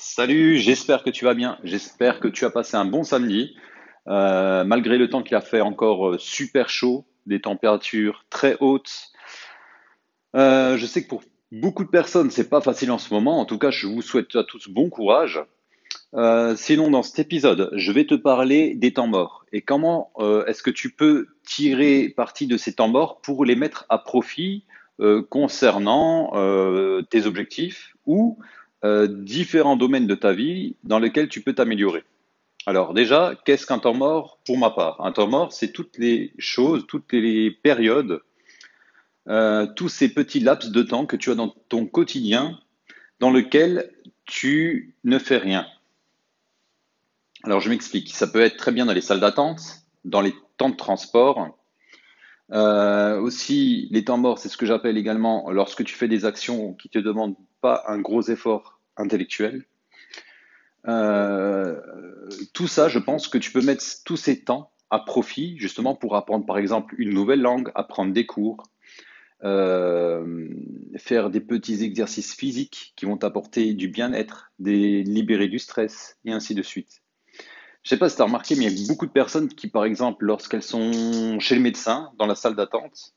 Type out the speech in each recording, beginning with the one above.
Salut, j'espère que tu vas bien. J'espère que tu as passé un bon samedi. Euh, malgré le temps qu'il a fait encore euh, super chaud, des températures très hautes. Euh, je sais que pour beaucoup de personnes, c'est pas facile en ce moment. En tout cas, je vous souhaite à tous bon courage. Sinon, dans cet épisode, je vais te parler des temps morts et comment est-ce que tu peux tirer parti de ces temps morts pour les mettre à profit concernant tes objectifs ou euh, différents domaines de ta vie dans lesquels tu peux t'améliorer. Alors déjà, qu'est-ce qu'un temps mort pour ma part? Un temps mort, c'est toutes les choses, toutes les périodes, euh, tous ces petits laps de temps que tu as dans ton quotidien dans lequel tu ne fais rien. Alors je m'explique. Ça peut être très bien dans les salles d'attente, dans les temps de transport. Euh, aussi, les temps morts, c'est ce que j'appelle également lorsque tu fais des actions qui te demandent pas un gros effort intellectuel. Euh, tout ça, je pense que tu peux mettre tous ces temps à profit justement pour apprendre par exemple une nouvelle langue, apprendre des cours, euh, faire des petits exercices physiques qui vont t'apporter du bien-être, des libérer du stress et ainsi de suite. Je sais pas si tu as remarqué, mais il y a beaucoup de personnes qui, par exemple, lorsqu'elles sont chez le médecin, dans la salle d'attente,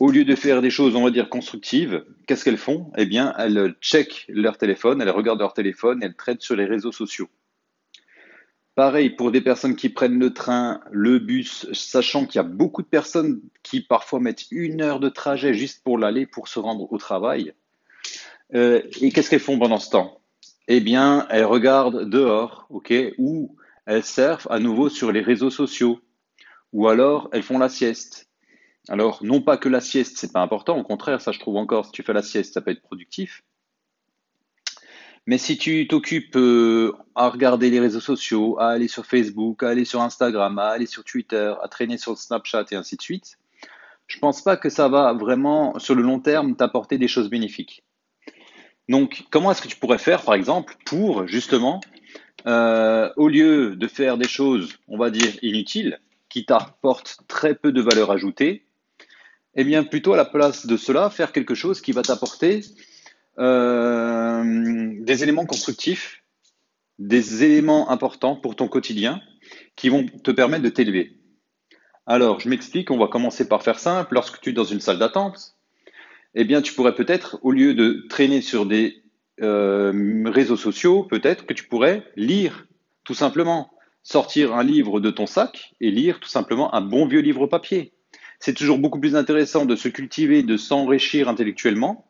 au lieu de faire des choses, on va dire, constructives, qu'est-ce qu'elles font? Eh bien, elles checkent leur téléphone, elles regardent leur téléphone, elles traitent sur les réseaux sociaux. Pareil pour des personnes qui prennent le train, le bus, sachant qu'il y a beaucoup de personnes qui parfois mettent une heure de trajet juste pour l'aller, pour se rendre au travail. Euh, et qu'est-ce qu'elles font pendant ce temps? Eh bien, elles regardent dehors, ok, ou elles surfent à nouveau sur les réseaux sociaux, ou alors elles font la sieste. Alors, non pas que la sieste, c'est pas important, au contraire, ça je trouve encore, si tu fais la sieste, ça peut être productif. Mais si tu t'occupes euh, à regarder les réseaux sociaux, à aller sur Facebook, à aller sur Instagram, à aller sur Twitter, à traîner sur Snapchat et ainsi de suite, je pense pas que ça va vraiment, sur le long terme, t'apporter des choses bénéfiques. Donc, comment est-ce que tu pourrais faire, par exemple, pour justement, euh, au lieu de faire des choses, on va dire, inutiles, qui t'apportent très peu de valeur ajoutée, eh bien, plutôt à la place de cela, faire quelque chose qui va t'apporter euh, des éléments constructifs, des éléments importants pour ton quotidien qui vont te permettre de t'élever. Alors, je m'explique, on va commencer par faire simple. Lorsque tu es dans une salle d'attente, eh bien, tu pourrais peut-être, au lieu de traîner sur des euh, réseaux sociaux, peut-être que tu pourrais lire, tout simplement. Sortir un livre de ton sac et lire tout simplement un bon vieux livre papier. C'est toujours beaucoup plus intéressant de se cultiver, de s'enrichir intellectuellement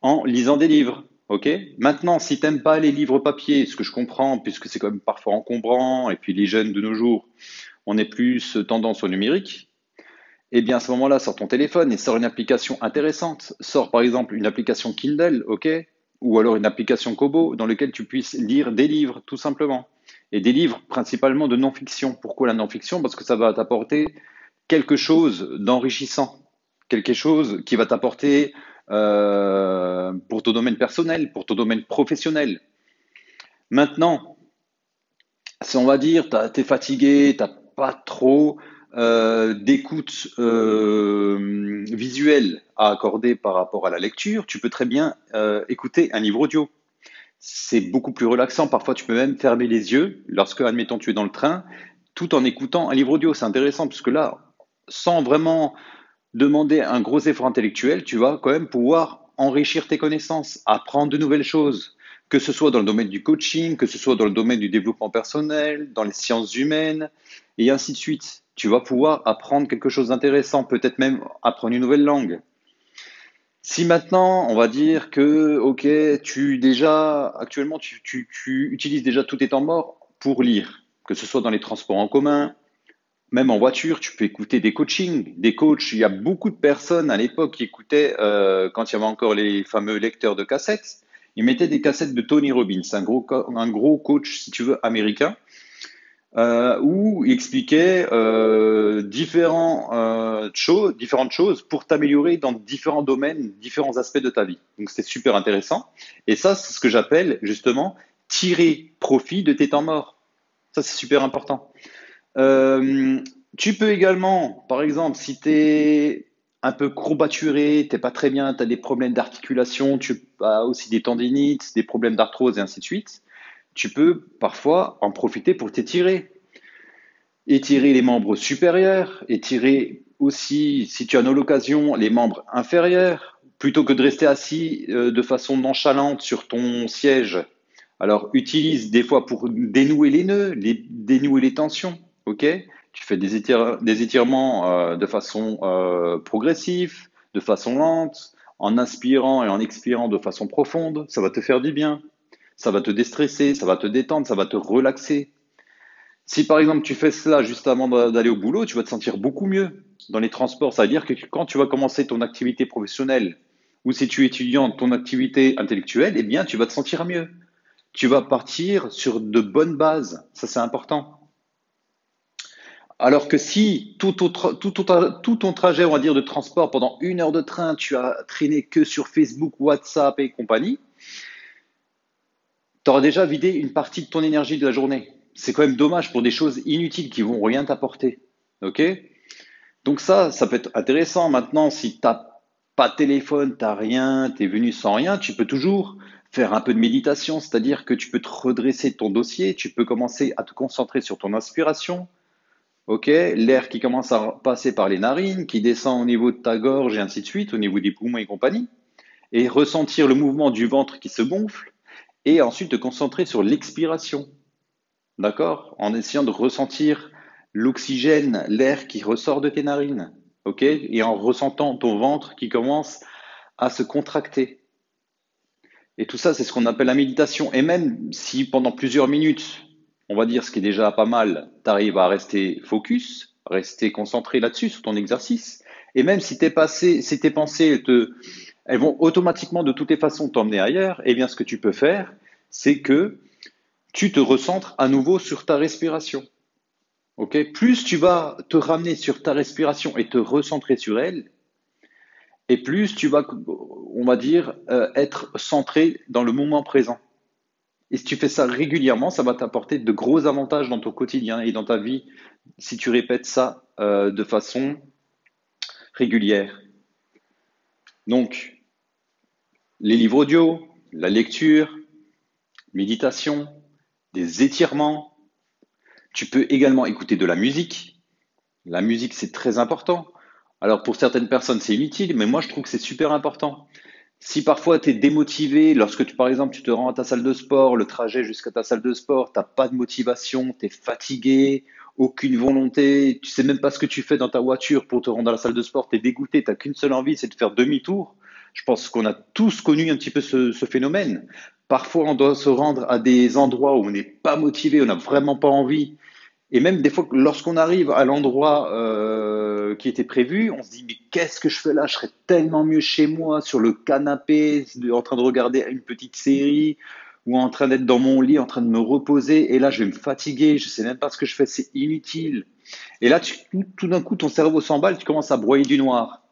en lisant des livres. Ok? Maintenant, si t'aimes pas les livres papier, ce que je comprends, puisque c'est quand même parfois encombrant, et puis les jeunes de nos jours, on est plus tendance au numérique, eh bien, à ce moment-là, sors ton téléphone et sors une application intéressante. Sors par exemple une application Kindle, ok? Ou alors une application Kobo dans laquelle tu puisses lire des livres, tout simplement. Et des livres principalement de non-fiction. Pourquoi la non-fiction? Parce que ça va t'apporter quelque chose d'enrichissant, quelque chose qui va t'apporter euh, pour ton domaine personnel, pour ton domaine professionnel. Maintenant, si on va dire, tu es fatigué, tu pas trop euh, d'écoute euh, visuelle à accorder par rapport à la lecture, tu peux très bien écouter un livre audio. C'est beaucoup plus relaxant. Parfois, tu peux même fermer les yeux lorsque, admettons, tu es dans le train, tout en écoutant un livre audio. C'est intéressant puisque là, sans vraiment demander un gros effort intellectuel, tu vas quand même pouvoir enrichir tes connaissances, apprendre de nouvelles choses, que ce soit dans le domaine du coaching, que ce soit dans le domaine du développement personnel, dans les sciences humaines, et ainsi de suite. Tu vas pouvoir apprendre quelque chose d'intéressant, peut-être même apprendre une nouvelle langue. Si maintenant, on va dire que, ok, tu déjà, actuellement, tu, utilises déjà tous tes temps morts pour lire, que ce soit dans les transports en commun, même en voiture, tu peux écouter des coachings, des coachs. Il y a beaucoup de personnes à l'époque qui écoutaient, euh, quand il y avait encore les fameux lecteurs de cassettes, ils mettaient des cassettes de Tony Robbins, un gros, un gros coach, si tu veux, américain, euh, où il expliquait euh, différents, différentes choses pour t'améliorer dans différents domaines, différents aspects de ta vie. Donc c'était super intéressant. Et ça, c'est ce que j'appelle justement tirer profit de tes temps morts. Ça, c'est super important. Euh, tu peux également, par exemple, si tu es un peu courbaturé, t'es pas très bien, tu as des problèmes d'articulation, tu as aussi des tendinites, des problèmes d'arthrose et ainsi de suite, tu peux parfois en profiter pour t'étirer. Étirer les membres supérieurs, étirer aussi, si tu en as l'occasion, les membres inférieurs, plutôt que de rester assis euh, de façon nonchalante sur ton siège. Alors, utilise des fois pour dénouer les nœuds, dénouer les tensions, ok? Tu fais des, étirements euh, de façon euh, progressive, de façon lente, en inspirant et en expirant de façon profonde. Ça va te faire du bien. Ça va te déstresser, ça va te détendre, ça va te relaxer. Si par exemple tu fais cela juste avant d'aller au boulot, tu vas te sentir beaucoup mieux dans les transports. Ça veut dire que quand tu vas commencer ton activité professionnelle ou si tu es étudiant, ton activité intellectuelle, eh bien tu vas te sentir mieux. Tu vas partir sur de bonnes bases. Ça c'est important. Alors que si tout, ton trajet, on va dire, de transport pendant une heure de train, tu as traîné que sur Facebook, WhatsApp et compagnie, tu auras déjà vidé une partie de ton énergie de la journée. C'est quand même dommage pour des choses inutiles qui vont rien t'apporter. OK? Donc ça, ça peut être intéressant. Maintenant, si tu pas de téléphone, tu rien, tu es venu sans rien, tu peux toujours faire un peu de méditation, c'est-à-dire que tu peux te redresser ton dossier, tu peux commencer à te concentrer sur ton inspiration, Ok, l'air qui commence à passer par les narines, qui descend au niveau de ta gorge et ainsi de suite, au niveau des poumons et compagnie, et ressentir le mouvement du ventre qui se gonfle, et ensuite te concentrer sur l'expiration. D'accord? En essayant de ressentir l'oxygène, l'air qui ressort de tes narines. Ok? Et en ressentant ton ventre qui commence à se contracter. Et tout ça, c'est ce qu'on appelle la méditation. Et même si pendant plusieurs minutes, on va dire ce qui est déjà pas mal, tu arrives à rester focus, rester concentré là-dessus, sur ton exercice. Et même si, tes, passé, si tes pensées, te, elles vont automatiquement de toutes les façons t'emmener ailleurs, eh bien ce que tu peux faire, c'est que tu te recentres à nouveau sur ta respiration. ok? Plus tu vas te ramener sur ta respiration et te recentrer sur elle, et plus tu vas, on va dire, euh, être centré dans le moment présent. Et si tu fais ça régulièrement, ça va t'apporter de gros avantages dans ton quotidien et dans ta vie si tu répètes ça euh, de façon régulière. Donc, les livres audio, la lecture, méditation, des étirements. Tu peux également écouter de la musique. La musique, c'est très important. Alors pour certaines personnes, c'est inutile, mais moi, je trouve que c'est super important. Si parfois tu es démotivé, lorsque tu, par exemple, tu te rends à ta salle de sport, le trajet jusqu'à ta salle de sport, tu n'as pas de motivation, tu es fatigué, aucune volonté, tu sais même pas ce que tu fais dans ta voiture pour te rendre à la salle de sport, tu es dégoûté, tu n'as qu'une seule envie, c'est de faire demi-tour. Je pense qu'on a tous connu un petit peu ce, ce phénomène. Parfois, on doit se rendre à des endroits où on n'est pas motivé, on n'a vraiment pas envie. Et même des fois, lorsqu'on arrive à l'endroit euh, qui était prévu, on se dit mais qu'est-ce que je fais là? Je serais tellement mieux chez moi, sur le canapé, en train de regarder une petite série, ou en train d'être dans mon lit, en train de me reposer. Et là, je vais me fatiguer, je sais même pas ce que je fais, c'est inutile. Et là, tout, d'un coup, ton cerveau s'emballe, tu commences à broyer du noir.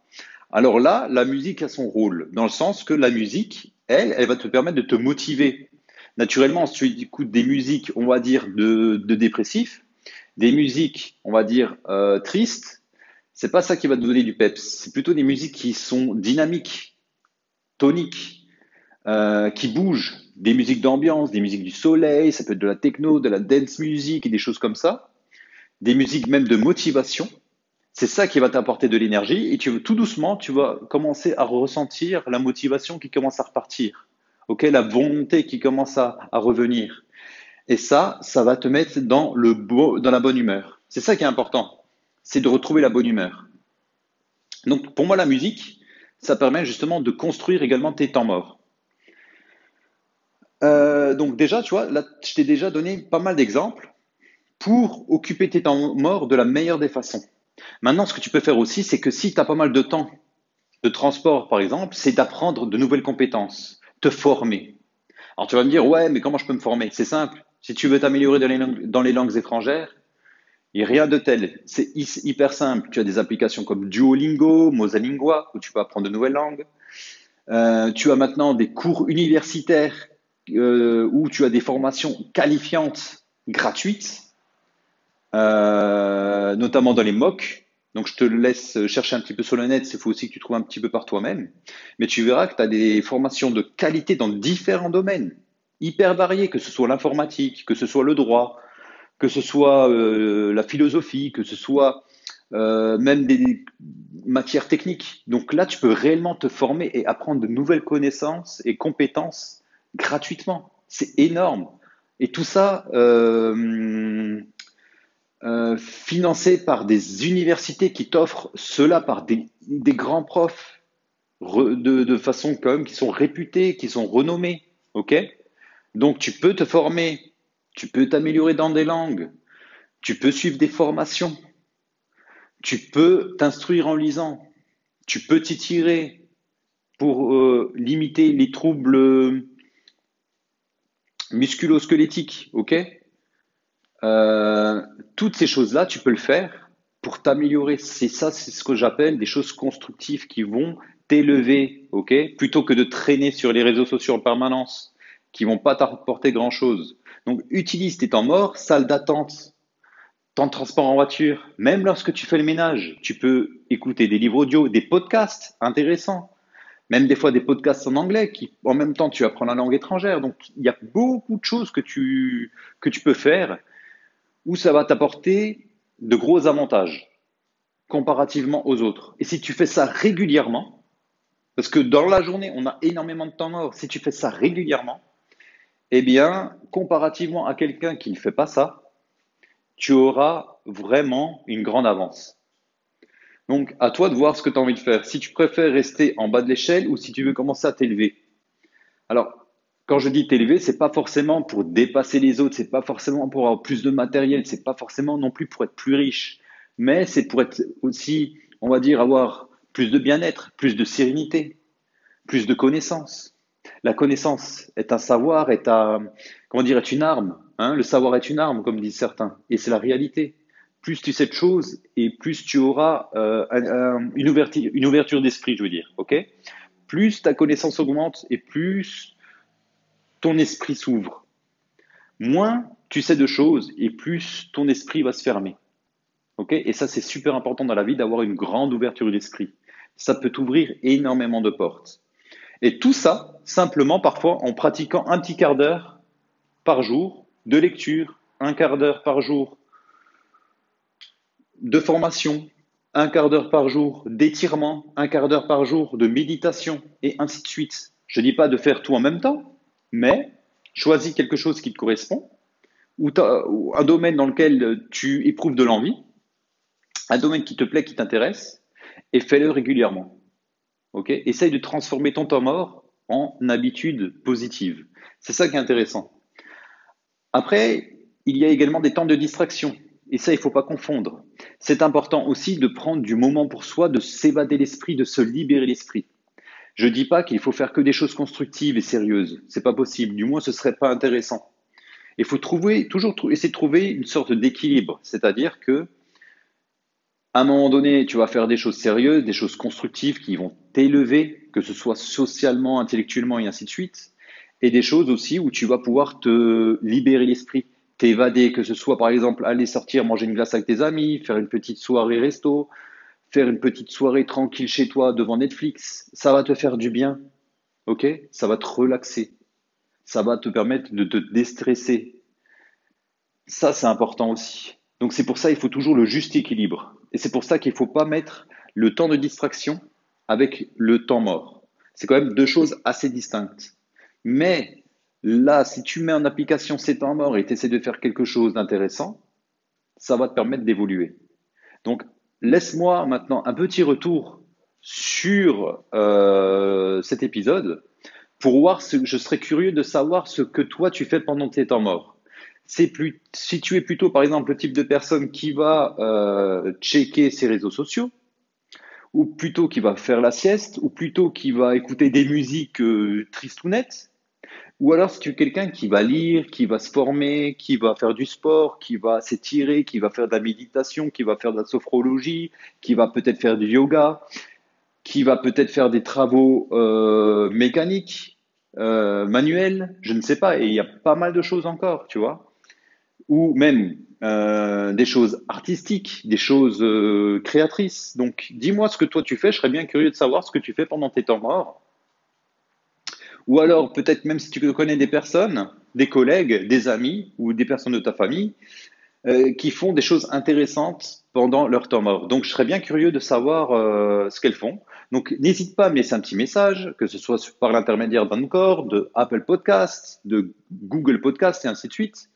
Alors là, la musique a son rôle, dans le sens que la musique, elle, elle va te permettre de te motiver. Naturellement, si tu écoutes des musiques, on va dire, de, de dépressifs, des musiques, on va dire, euh, tristes, c'est pas ça qui va te donner du peps. C'est plutôt des musiques qui sont dynamiques, toniques, euh, qui bougent. Des musiques d'ambiance, des musiques du soleil, ça peut être de la techno, de la dance music et des choses comme ça. Des musiques même de motivation. C'est ça qui va t'apporter de l'énergie et tu, tout doucement, tu vas commencer à ressentir la motivation qui commence à repartir. ok la volonté qui commence à revenir. Et ça, ça va te mettre dans, le dans la bonne humeur. C'est ça qui est important, c'est de retrouver la bonne humeur. Donc pour moi, la musique, ça permet justement de construire également tes temps morts. Euh, donc déjà, tu vois, là, je t'ai déjà donné pas mal d'exemples pour occuper tes temps morts de la meilleure des façons. Maintenant, ce que tu peux faire aussi, c'est que si tu as pas mal de temps de transport, par exemple, c'est d'apprendre de nouvelles compétences, te former. Alors tu vas me dire, ouais, mais comment je peux me former? C'est simple. Si tu veux t'améliorer dans, les langues étrangères, il n'y a rien de tel. C'est hyper simple. Tu as des applications comme Duolingo, Mosalingua, où tu peux apprendre de nouvelles langues. Euh, tu as maintenant des cours universitaires euh, où tu as des formations qualifiantes gratuites, euh, notamment dans les MOOC. Donc, je te laisse chercher un petit peu sur le net. Il faut aussi que tu trouves un petit peu par toi-même. Mais tu verras que tu as des formations de qualité dans différents domaines, hyper variés, que ce soit l'informatique, que ce soit le droit, que ce soit euh, la philosophie, que ce soit euh, même des matières techniques. Donc là, tu peux réellement te former et apprendre de nouvelles connaissances et compétences gratuitement. C'est énorme. Et tout ça, euh, financé par des universités qui t'offrent cela par des, grands profs de, façon quand même qui sont réputés, qui sont renommés. Ok? Donc tu peux te former, tu peux t'améliorer dans des langues, tu peux suivre des formations, tu peux t'instruire en lisant, tu peux t'y tirer pour euh, limiter les troubles musculo-squelettiques. Ok? Euh, toutes ces choses-là, tu peux le faire pour t'améliorer. C'est ça, c'est ce que j'appelle des choses constructives qui vont t'élever, ok? Plutôt que de traîner sur les réseaux sociaux en permanence, qui vont pas t'apporter grand-chose. Donc, utilise tes temps morts, salle d'attente, temps de transport en voiture. Même lorsque tu fais le ménage, tu peux écouter des livres audio, des podcasts intéressants. Même des fois des podcasts en anglais qui, en même temps, tu apprends la langue étrangère. Donc, il y a beaucoup de choses que tu, que tu peux faire où ça va t'apporter de gros avantages comparativement aux autres. Et si tu fais ça régulièrement, parce que dans la journée, on a énormément de temps mort, si tu fais ça régulièrement, eh bien, comparativement à quelqu'un qui ne fait pas ça, tu auras vraiment une grande avance. Donc, à toi de voir ce que tu as envie de faire. Si tu préfères rester en bas de l'échelle ou si tu veux commencer à t'élever. Alors, quand je dis t'élever, c'est pas forcément pour dépasser les autres, c'est pas forcément pour avoir plus de matériel, c'est pas forcément non plus pour être plus riche, mais c'est pour être aussi, on va dire, avoir plus de bien-être, plus de sérénité, plus de connaissances. La connaissance est un savoir, est un, comment dire, est une arme. Hein le savoir est une arme, comme disent certains, et c'est la réalité. Plus tu sais de choses, et plus tu auras euh, une ouverture, d'esprit, je veux dire, ok? Plus ta connaissance augmente, et plus ton esprit s'ouvre. Moins tu sais de choses et plus ton esprit va se fermer. ok? Et ça, c'est super important dans la vie d'avoir une grande ouverture d'esprit. Ça peut t'ouvrir énormément de portes. Et tout ça, simplement, parfois, en pratiquant un petit quart d'heure par jour de lecture, un quart d'heure par jour de formation, un quart d'heure par jour d'étirement, un quart d'heure par jour de méditation, et ainsi de suite. Je ne dis pas de faire tout en même temps, mais choisis quelque chose qui te correspond, ou, un domaine dans lequel tu éprouves de l'envie, un domaine qui te plaît, qui t'intéresse, et fais-le régulièrement. Essaye de transformer ton temps mort en habitude positive. C'est ça qui est intéressant. Après, il y a également des temps de distraction. Et ça, il ne faut pas confondre. C'est important aussi de prendre du moment pour soi, de s'évader l'esprit, de se libérer l'esprit. Je dis pas qu'il faut faire que des choses constructives et sérieuses. C'est pas possible. Du moins, ce serait pas intéressant. Il faut trouver, toujours essayer de trouver une sorte d'équilibre. C'est-à-dire que, à un moment donné, tu vas faire des choses sérieuses, des choses constructives qui vont t'élever, que ce soit socialement, intellectuellement et ainsi de suite. Et des choses aussi où tu vas pouvoir te libérer l'esprit, t'évader, que ce soit par exemple aller sortir manger une glace avec tes amis, faire une petite soirée resto, faire une petite soirée tranquille chez toi devant Netflix, ça va te faire du bien. Ok? Ça va te relaxer. Ça va te permettre de te déstresser. Ça, c'est important aussi. Donc c'est pour ça qu'il faut toujours le juste équilibre. Et c'est pour ça qu'il ne faut pas mettre le temps de distraction avec le temps mort. C'est quand même deux choses assez distinctes. Mais là, si tu mets en application ces temps morts et tu essaies de faire quelque chose d'intéressant, ça va te permettre d'évoluer. Donc laisse-moi maintenant un petit retour sur euh, cet épisode pour voir ce, je serais curieux de savoir ce que toi tu fais pendant tes temps morts. C'est plus, si tu es plutôt par exemple le type de personne qui va euh, checker ses réseaux sociaux, ou plutôt qui va faire la sieste, ou plutôt qui va écouter des musiques euh, tristounettes, ou alors, si tu es quelqu'un qui va lire, qui va se former, qui va faire du sport, qui va s'étirer, qui va faire de la méditation, qui va faire de la sophrologie, qui va peut-être faire du yoga, qui va peut-être faire des travaux euh, mécaniques, euh, manuels, je ne sais pas. Et il y a pas mal de choses encore, tu vois. Ou même euh, des choses artistiques, des choses euh, créatrices. Donc, dis-moi ce que toi tu fais. Je serais bien curieux de savoir ce que tu fais pendant tes temps morts. Ou alors, peut-être même si tu connais des personnes, des collègues, des amis ou des personnes de ta famille euh, qui font des choses intéressantes pendant leur temps mort. Donc, je serais bien curieux de savoir ce qu'elles font. Donc, n'hésite pas à me laisser un petit message, que ce soit par l'intermédiaire d'Anchor, de Apple Podcasts, de Google Podcasts et ainsi de suite,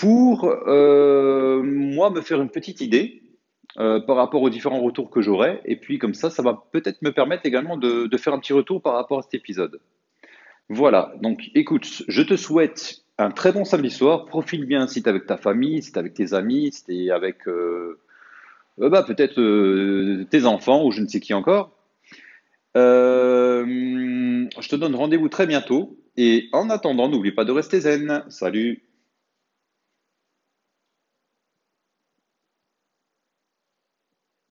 pour euh, moi me faire une petite idée euh, par rapport aux différents retours que j'aurai. Et puis comme ça, ça va peut-être me permettre également de, faire un petit retour par rapport à cet épisode. Voilà, donc écoute, je te souhaite un très bon samedi soir. Profite bien si tu es avec ta famille, si tu es avec tes amis, si tu es avec euh, bah, peut-être tes enfants ou je ne sais qui encore. Je te donne rendez-vous très bientôt. Et en attendant, n'oublie pas de rester zen. Salut